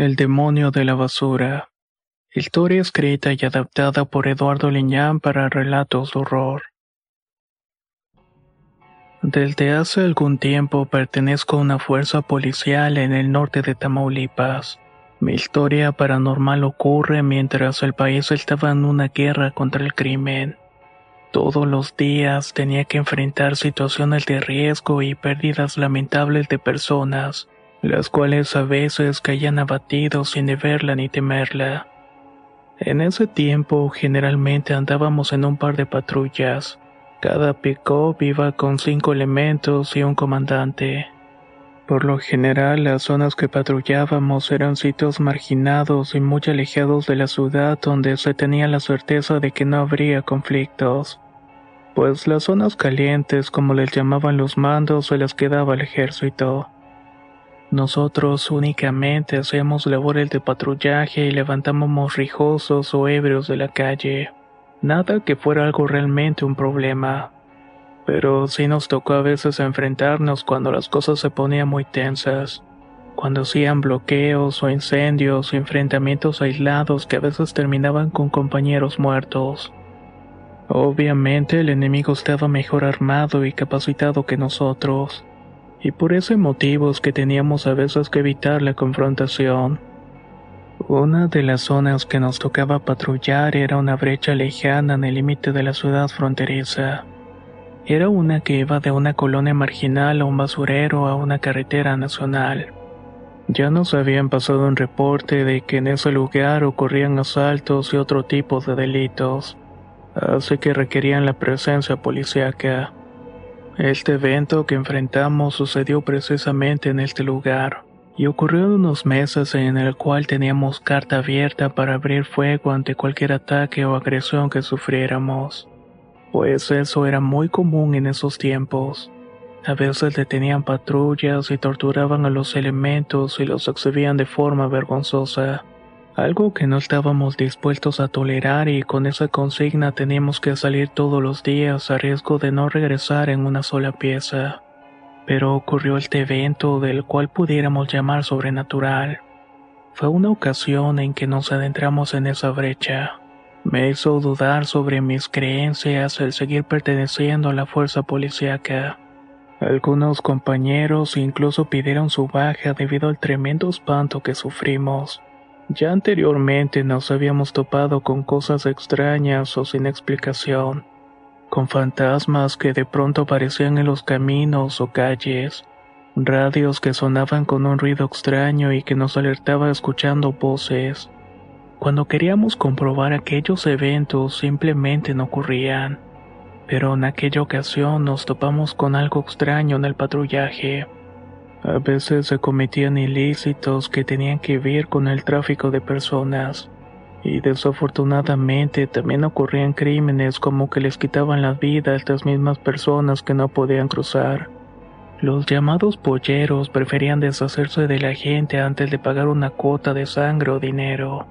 El demonio de la basura. Historia escrita y adaptada por Eduardo Liñán para relatos de horror. Desde hace algún tiempo pertenezco a una fuerza policial en el norte de Tamaulipas. Mi historia paranormal ocurre mientras el país estaba en una guerra contra el crimen. Todos los días tenía que enfrentar situaciones de riesgo y pérdidas lamentables de personas, las cuales a veces caían abatidos sin ni verla ni temerla. En ese tiempo generalmente andábamos en un par de patrullas. Cada pick-up iba con cinco elementos y un comandante. Por lo general, las zonas que patrullábamos eran sitios marginados y muy alejados de la ciudad donde se tenía la certeza de que no habría conflictos. Pues las zonas calientes, como les llamaban los mandos, se las quedaba el ejército. Nosotros únicamente hacíamos labores de patrullaje y levantábamos rijosos o ebrios de la calle. Nada que fuera algo realmente un problema. Pero sí nos tocó a veces enfrentarnos cuando las cosas se ponían muy tensas. Cuando hacían bloqueos o incendios o enfrentamientos aislados que a veces terminaban con compañeros muertos. Obviamente el enemigo estaba mejor armado y capacitado que nosotros y por ese motivo es que teníamos a veces que evitar la confrontación. Una de las zonas que nos tocaba patrullar era una brecha lejana en el límite de la ciudad fronteriza. Era una que iba de una colonia marginal a un basurero a una carretera nacional. Ya nos habían pasado un reporte de que en ese lugar ocurrían asaltos y otro tipo de delitos, así que requerían la presencia policíaca. Este evento que enfrentamos sucedió precisamente en este lugar, y ocurrió en unos meses en el cual teníamos carta abierta para abrir fuego ante cualquier ataque o agresión que sufriéramos. Pues eso era muy común en esos tiempos. A veces detenían patrullas y torturaban a los elementos y los exhibían de forma vergonzosa. Algo que no estábamos dispuestos a tolerar y con esa consigna teníamos que salir todos los días a riesgo de no regresar en una sola pieza. Pero ocurrió este evento del cual pudiéramos llamar sobrenatural. Fue una ocasión en que nos adentramos en esa brecha. Me hizo dudar sobre mis creencias el seguir perteneciendo a la fuerza policíaca. Algunos compañeros incluso pidieron su baja debido al tremendo espanto que sufrimos. Ya anteriormente nos habíamos topado con cosas extrañas o sin explicación, con fantasmas que de pronto aparecían en los caminos o calles, radios que sonaban con un ruido extraño y que nos alertaba escuchando voces. Cuando queríamos comprobar aquellos eventos simplemente no ocurrían, pero en aquella ocasión nos topamos con algo extraño en el patrullaje. A veces se cometían ilícitos que tenían que ver con el tráfico de personas. Y desafortunadamente también ocurrían crímenes como que les quitaban la vida a estas mismas personas que no podían cruzar. Los llamados polleros preferían deshacerse de la gente antes de pagar una cuota de sangre o dinero.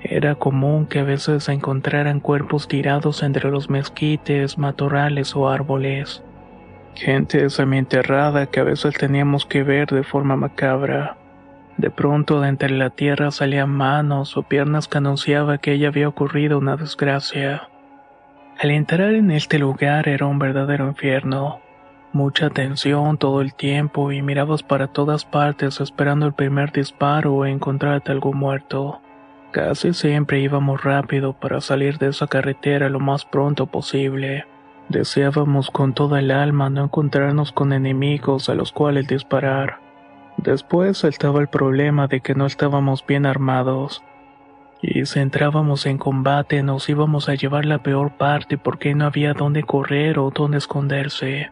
Era común que a veces se encontraran cuerpos tirados entre los mezquites, matorrales o árboles. Gente semienterrada que a veces teníamos que ver de forma macabra. De pronto de entre la tierra salían manos o piernas que anunciaba que ya había ocurrido una desgracia. Al entrar en este lugar era un verdadero infierno. Mucha tensión todo el tiempo y mirabas para todas partes esperando el primer disparo o encontrarte algún muerto. Casi siempre íbamos rápido para salir de esa carretera lo más pronto posible. Deseábamos con toda el alma no encontrarnos con enemigos a los cuales disparar. Después estaba el problema de que no estábamos bien armados. Y si entrábamos en combate nos íbamos a llevar la peor parte porque no había dónde correr o dónde esconderse.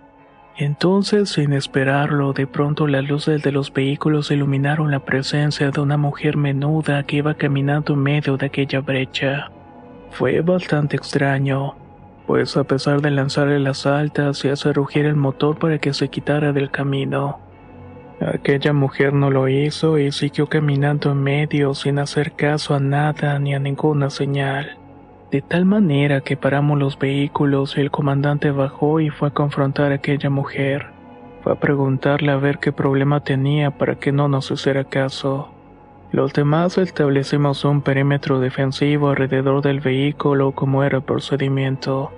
Entonces, sin esperarlo, de pronto las luces de los vehículos iluminaron la presencia de una mujer menuda que iba caminando en medio de aquella brecha. Fue bastante extraño, pues a pesar de lanzarle las altas y hacer rugir el motor para que se quitara del camino, aquella mujer no lo hizo y siguió caminando en medio sin hacer caso a nada ni a ninguna señal. De tal manera que paramos los vehículos y el comandante bajó y fue a confrontar a aquella mujer. Fue a preguntarle a ver qué problema tenía para que no nos hiciera caso. Los demás establecimos un perímetro defensivo alrededor del vehículo como era el procedimiento.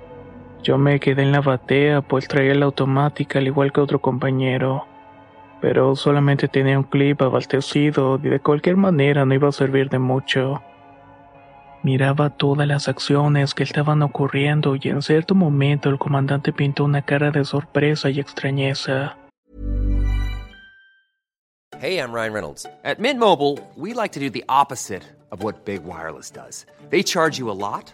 Yo me quedé en la batea pues traía la automática al igual que otro compañero. Pero solamente tenía un clip abastecido y de cualquier manera no iba a servir de mucho. Miraba todas las acciones que estaban ocurriendo y en cierto momento el comandante pintó una cara de sorpresa y extrañeza. Hey, I'm Ryan Reynolds. At Mint Mobile, we like to do the opposite of what Big Wireless does. They charge you a lot,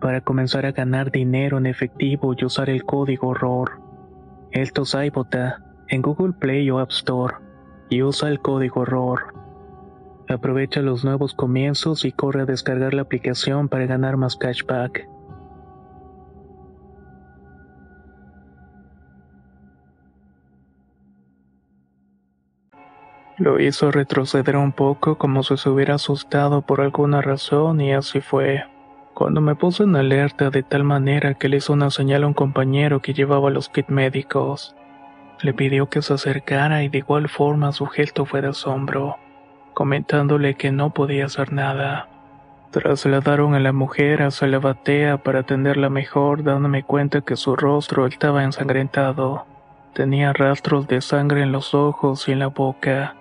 para comenzar a ganar dinero en efectivo y usar el código ROR. Esto es iBota en Google Play o App Store y usa el código ROR. Aprovecha los nuevos comienzos y corre a descargar la aplicación para ganar más cashback. Lo hizo retroceder un poco como si se hubiera asustado por alguna razón y así fue. Cuando me puse en alerta de tal manera que le hizo una señal a un compañero que llevaba los kits médicos. Le pidió que se acercara y de igual forma su gesto fue de asombro comentándole que no podía hacer nada. Trasladaron a la mujer hacia la batea para atenderla mejor, dándome cuenta que su rostro estaba ensangrentado. Tenía rastros de sangre en los ojos y en la boca.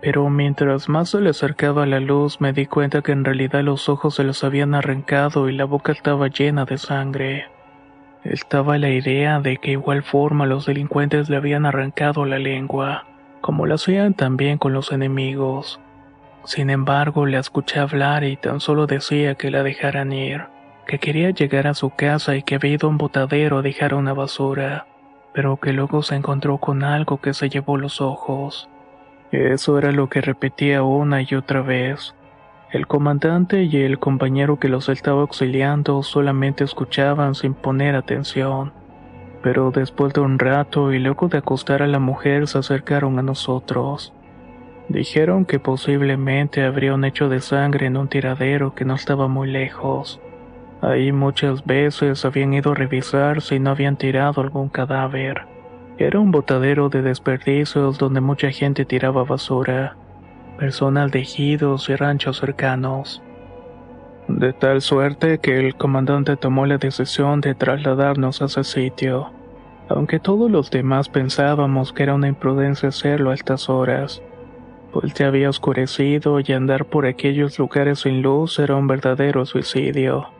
Pero mientras más se le acercaba la luz me di cuenta que en realidad los ojos se los habían arrancado y la boca estaba llena de sangre. Estaba la idea de que igual forma los delincuentes le habían arrancado la lengua, como lo hacían también con los enemigos. Sin embargo, la escuché hablar y tan solo decía que la dejaran ir, que quería llegar a su casa y que había ido a un botadero a dejar una basura, pero que luego se encontró con algo que se llevó los ojos. Eso era lo que repetía una y otra vez. El comandante y el compañero que los estaba auxiliando solamente escuchaban sin poner atención. Pero después de un rato y luego de acostar a la mujer se acercaron a nosotros. Dijeron que posiblemente habría un hecho de sangre en un tiradero que no estaba muy lejos. Ahí muchas veces habían ido a revisar si no habían tirado algún cadáver. Era un botadero de desperdicios donde mucha gente tiraba basura, personal de ejidos y ranchos cercanos. De tal suerte que el comandante tomó la decisión de trasladarnos a ese sitio, aunque todos los demás pensábamos que era una imprudencia hacerlo a estas horas, pues ya había oscurecido y andar por aquellos lugares sin luz era un verdadero suicidio.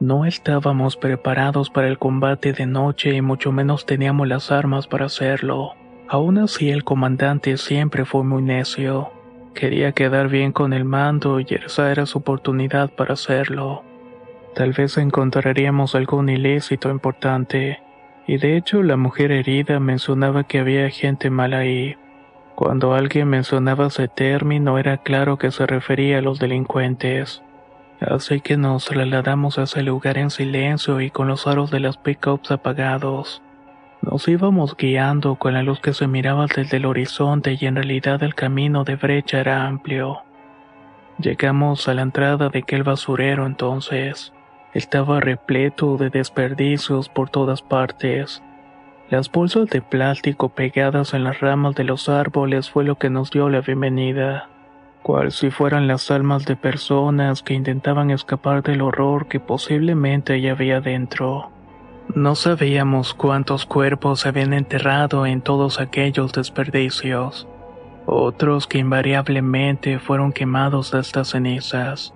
No estábamos preparados para el combate de noche y mucho menos teníamos las armas para hacerlo. Aún así el comandante siempre fue muy necio. Quería quedar bien con el mando y esa era su oportunidad para hacerlo. Tal vez encontraríamos algún ilícito importante. Y de hecho la mujer herida mencionaba que había gente mal ahí. Cuando alguien mencionaba ese término era claro que se refería a los delincuentes. Así que nos trasladamos a ese lugar en silencio y con los aros de las pickups apagados. Nos íbamos guiando con la luz que se miraba desde el horizonte y en realidad el camino de brecha era amplio. Llegamos a la entrada de aquel basurero entonces. Estaba repleto de desperdicios por todas partes. Las bolsas de plástico pegadas en las ramas de los árboles fue lo que nos dio la bienvenida cual si fueran las almas de personas que intentaban escapar del horror que posiblemente ya había dentro. No sabíamos cuántos cuerpos se habían enterrado en todos aquellos desperdicios, otros que invariablemente fueron quemados hasta cenizas.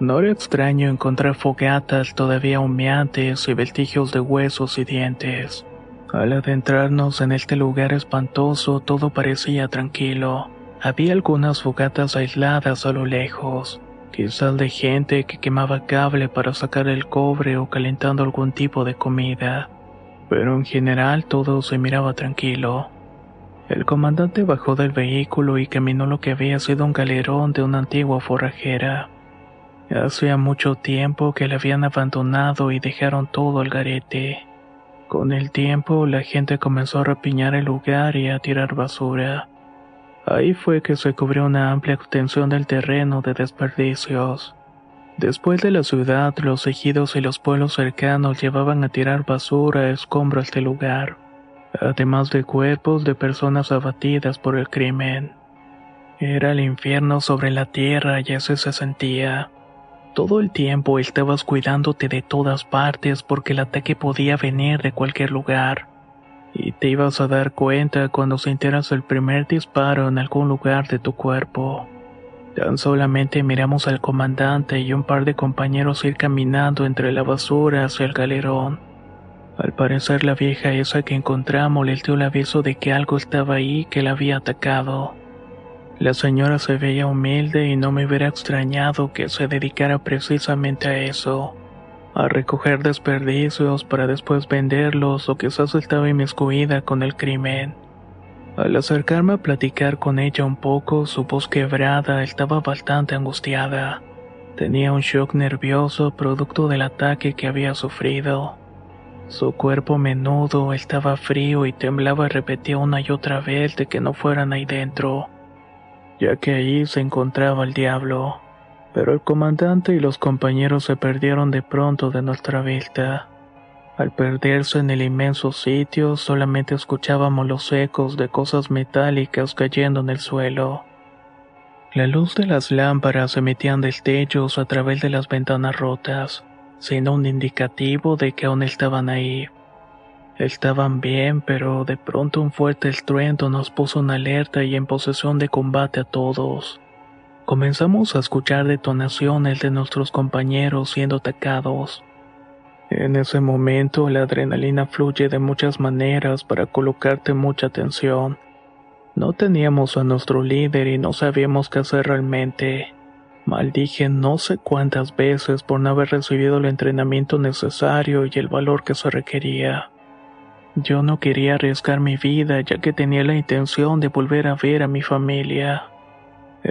No era extraño encontrar fogatas todavía humeantes y vestigios de huesos y dientes. Al adentrarnos en este lugar espantoso todo parecía tranquilo había algunas fogatas aisladas a lo lejos, quizás de gente que quemaba cable para sacar el cobre o calentando algún tipo de comida, pero en general todo se miraba tranquilo. El comandante bajó del vehículo y caminó lo que había sido un galerón de una antigua forrajera. Hacía mucho tiempo que le habían abandonado y dejaron todo al garete. Con el tiempo la gente comenzó a rapiñar el lugar y a tirar basura. Ahí fue que se cubrió una amplia extensión del terreno de desperdicios. Después de la ciudad, los ejidos y los pueblos cercanos llevaban a tirar basura, escombros a este lugar, además de cuerpos de personas abatidas por el crimen. Era el infierno sobre la tierra y así se sentía. Todo el tiempo estabas cuidándote de todas partes porque el ataque podía venir de cualquier lugar y te ibas a dar cuenta cuando sintieras el primer disparo en algún lugar de tu cuerpo. Tan solamente miramos al comandante y un par de compañeros ir caminando entre la basura hacia el galerón. Al parecer la vieja esa que encontramos le dio el aviso de que algo estaba ahí que la había atacado. La señora se veía humilde y no me hubiera extrañado que se dedicara precisamente a eso a recoger desperdicios para después venderlos o quizás estaba inmiscuida con el crimen. Al acercarme a platicar con ella un poco, su voz quebrada estaba bastante angustiada. Tenía un shock nervioso producto del ataque que había sufrido. Su cuerpo menudo estaba frío y temblaba y repetía una y otra vez de que no fueran ahí dentro, ya que ahí se encontraba el diablo pero el comandante y los compañeros se perdieron de pronto de nuestra vista. Al perderse en el inmenso sitio, solamente escuchábamos los ecos de cosas metálicas cayendo en el suelo. La luz de las lámparas emitían destellos a través de las ventanas rotas, siendo un indicativo de que aún estaban ahí. Estaban bien, pero de pronto un fuerte estruendo nos puso en alerta y en posesión de combate a todos. Comenzamos a escuchar detonaciones de nuestros compañeros siendo atacados. En ese momento la adrenalina fluye de muchas maneras para colocarte mucha atención. No teníamos a nuestro líder y no sabíamos qué hacer realmente. Maldije no sé cuántas veces por no haber recibido el entrenamiento necesario y el valor que se requería. Yo no quería arriesgar mi vida ya que tenía la intención de volver a ver a mi familia.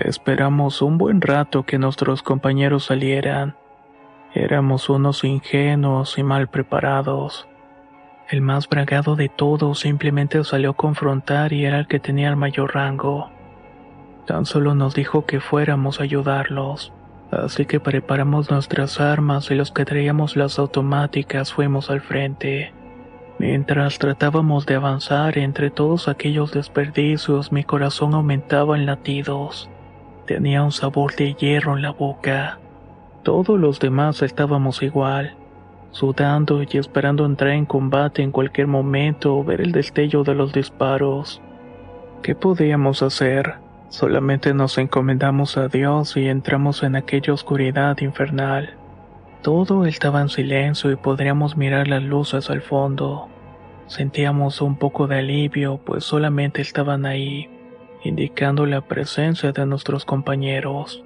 Esperamos un buen rato que nuestros compañeros salieran. Éramos unos ingenuos y mal preparados. El más bragado de todos simplemente salió a confrontar y era el que tenía el mayor rango. Tan solo nos dijo que fuéramos a ayudarlos, así que preparamos nuestras armas y los que traíamos las automáticas fuimos al frente. Mientras tratábamos de avanzar entre todos aquellos desperdicios, mi corazón aumentaba en latidos. Tenía un sabor de hierro en la boca. Todos los demás estábamos igual, sudando y esperando entrar en combate en cualquier momento o ver el destello de los disparos. ¿Qué podíamos hacer? Solamente nos encomendamos a Dios y entramos en aquella oscuridad infernal. Todo estaba en silencio y podríamos mirar las luces al fondo. Sentíamos un poco de alivio, pues solamente estaban ahí indicando la presencia de nuestros compañeros.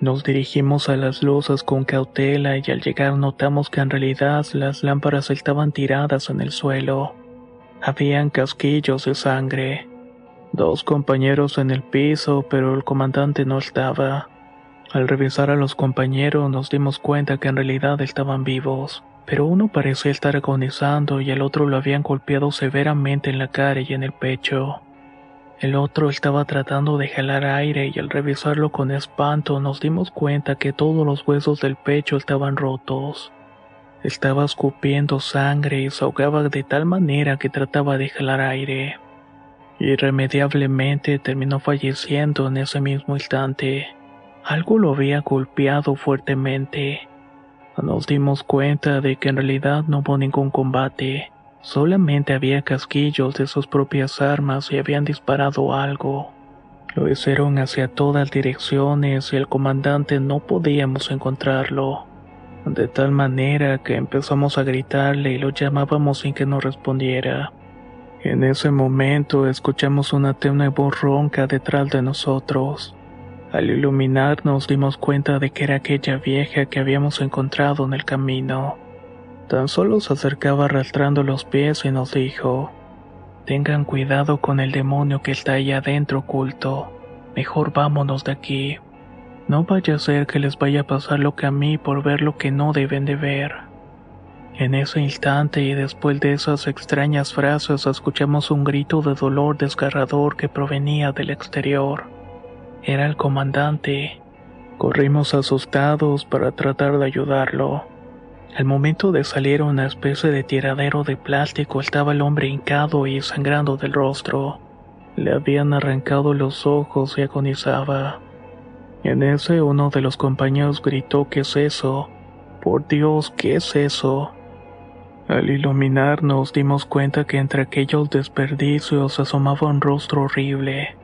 Nos dirigimos a las luces con cautela y al llegar notamos que en realidad las lámparas estaban tiradas en el suelo. Habían casquillos de sangre. Dos compañeros en el piso, pero el comandante no estaba. Al revisar a los compañeros nos dimos cuenta que en realidad estaban vivos, pero uno parecía estar agonizando y el otro lo habían golpeado severamente en la cara y en el pecho. El otro estaba tratando de jalar aire y al revisarlo con espanto nos dimos cuenta que todos los huesos del pecho estaban rotos. Estaba escupiendo sangre y se ahogaba de tal manera que trataba de jalar aire. Irremediablemente terminó falleciendo en ese mismo instante. Algo lo había golpeado fuertemente. Nos dimos cuenta de que en realidad no hubo ningún combate. Solamente había casquillos de sus propias armas y habían disparado algo. Lo hicieron hacia todas direcciones y el comandante no podíamos encontrarlo. De tal manera que empezamos a gritarle y lo llamábamos sin que nos respondiera. En ese momento escuchamos una tenue voz ronca detrás de nosotros. Al iluminar nos dimos cuenta de que era aquella vieja que habíamos encontrado en el camino. Tan solo se acercaba arrastrando los pies y nos dijo, Tengan cuidado con el demonio que está ahí adentro oculto. Mejor vámonos de aquí. No vaya a ser que les vaya a pasar lo que a mí por ver lo que no deben de ver. En ese instante y después de esas extrañas frases escuchamos un grito de dolor desgarrador que provenía del exterior. Era el comandante. Corrimos asustados para tratar de ayudarlo. Al momento de salir una especie de tiradero de plástico estaba el hombre hincado y sangrando del rostro. Le habían arrancado los ojos y agonizaba. En ese uno de los compañeros gritó ¿Qué es eso? Por Dios, ¿qué es eso? Al iluminar nos dimos cuenta que entre aquellos desperdicios asomaba un rostro horrible.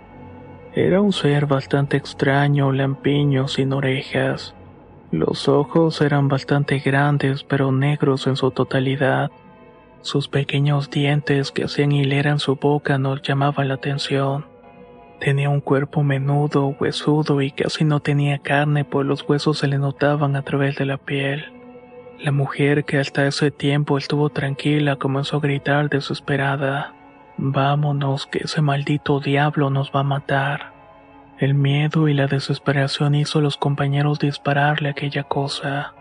Era un ser bastante extraño, lampiño, sin orejas. Los ojos eran bastante grandes pero negros en su totalidad. Sus pequeños dientes que hacían hilera en su boca nos llamaban la atención. Tenía un cuerpo menudo, huesudo y casi no tenía carne pues los huesos se le notaban a través de la piel. La mujer que hasta ese tiempo estuvo tranquila comenzó a gritar desesperada. Vámonos, que ese maldito diablo nos va a matar. El miedo y la desesperación hizo a los compañeros dispararle aquella cosa.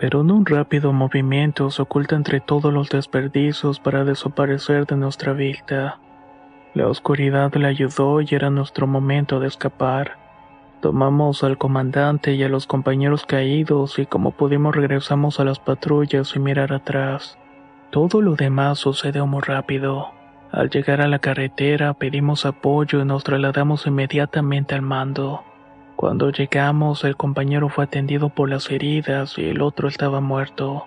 Pero en un rápido movimiento se oculta entre todos los desperdicios para desaparecer de nuestra vista. La oscuridad le ayudó y era nuestro momento de escapar. Tomamos al comandante y a los compañeros caídos y como pudimos regresamos a las patrullas y mirar atrás. Todo lo demás sucedió muy rápido. Al llegar a la carretera pedimos apoyo y nos trasladamos inmediatamente al mando. Cuando llegamos el compañero fue atendido por las heridas y el otro estaba muerto.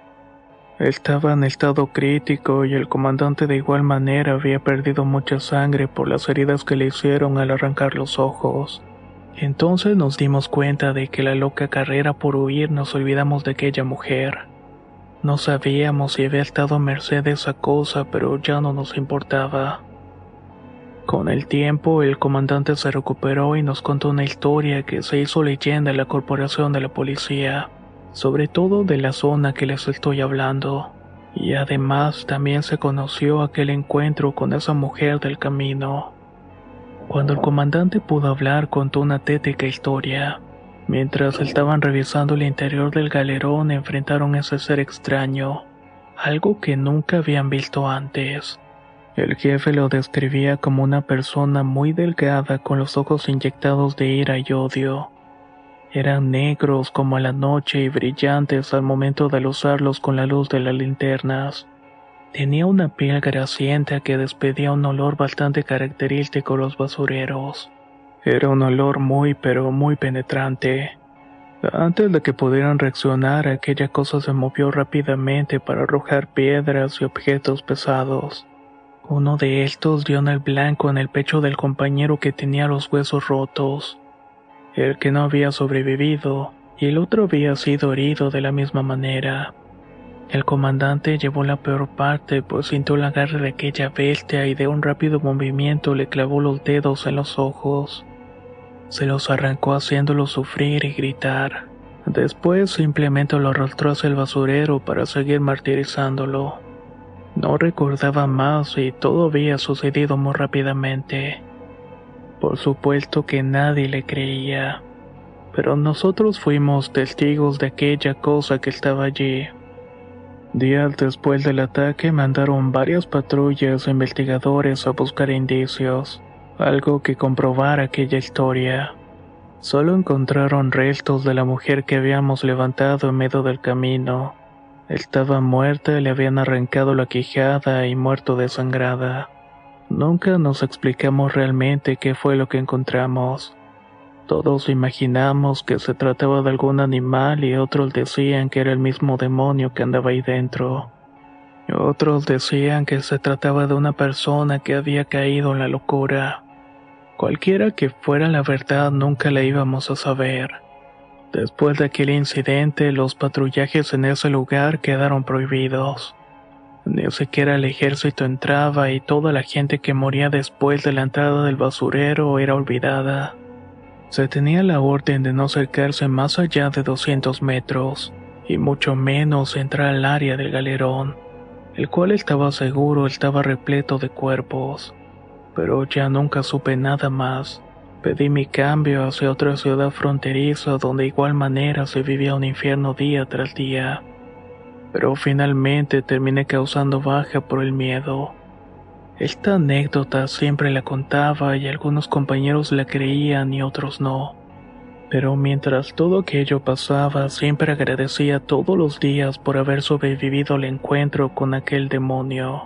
Estaba en estado crítico y el comandante de igual manera había perdido mucha sangre por las heridas que le hicieron al arrancar los ojos. Entonces nos dimos cuenta de que la loca carrera por huir nos olvidamos de aquella mujer. No sabíamos si había estado a merced de esa cosa, pero ya no nos importaba. Con el tiempo, el comandante se recuperó y nos contó una historia que se hizo leyenda en la corporación de la policía sobre todo de la zona que les estoy hablando. Y además también se conoció aquel encuentro con esa mujer del camino. Cuando el comandante pudo hablar contó una tétrica historia. Mientras estaban revisando el interior del galerón enfrentaron a ese ser extraño, algo que nunca habían visto antes. El jefe lo describía como una persona muy delgada con los ojos inyectados de ira y odio eran negros como la noche y brillantes al momento de usarlos con la luz de las linternas. Tenía una piel grasienta que despedía un olor bastante característico a los basureros. Era un olor muy pero muy penetrante. Antes de que pudieran reaccionar, aquella cosa se movió rápidamente para arrojar piedras y objetos pesados. Uno de estos dio en el blanco en el pecho del compañero que tenía los huesos rotos el que no había sobrevivido, y el otro había sido herido de la misma manera. El comandante llevó la peor parte, pues sintió la garra de aquella bestia y de un rápido movimiento le clavó los dedos en los ojos. Se los arrancó haciéndolo sufrir y gritar. Después simplemente lo arrastró hacia el basurero para seguir martirizándolo. No recordaba más y todo había sucedido muy rápidamente. Por supuesto que nadie le creía, pero nosotros fuimos testigos de aquella cosa que estaba allí. Días después del ataque mandaron varias patrullas e investigadores a buscar indicios, algo que comprobara aquella historia. Solo encontraron restos de la mujer que habíamos levantado en medio del camino. Estaba muerta, le habían arrancado la quijada y muerto desangrada. Nunca nos explicamos realmente qué fue lo que encontramos. Todos imaginamos que se trataba de algún animal y otros decían que era el mismo demonio que andaba ahí dentro. Otros decían que se trataba de una persona que había caído en la locura. Cualquiera que fuera la verdad nunca la íbamos a saber. Después de aquel incidente los patrullajes en ese lugar quedaron prohibidos. Ni siquiera el ejército entraba y toda la gente que moría después de la entrada del basurero era olvidada. Se tenía la orden de no acercarse más allá de 200 metros, y mucho menos entrar al área del galerón, el cual estaba seguro estaba repleto de cuerpos. Pero ya nunca supe nada más. Pedí mi cambio hacia otra ciudad fronteriza donde de igual manera se vivía un infierno día tras día pero finalmente terminé causando baja por el miedo. Esta anécdota siempre la contaba y algunos compañeros la creían y otros no. Pero mientras todo aquello pasaba, siempre agradecía todos los días por haber sobrevivido al encuentro con aquel demonio.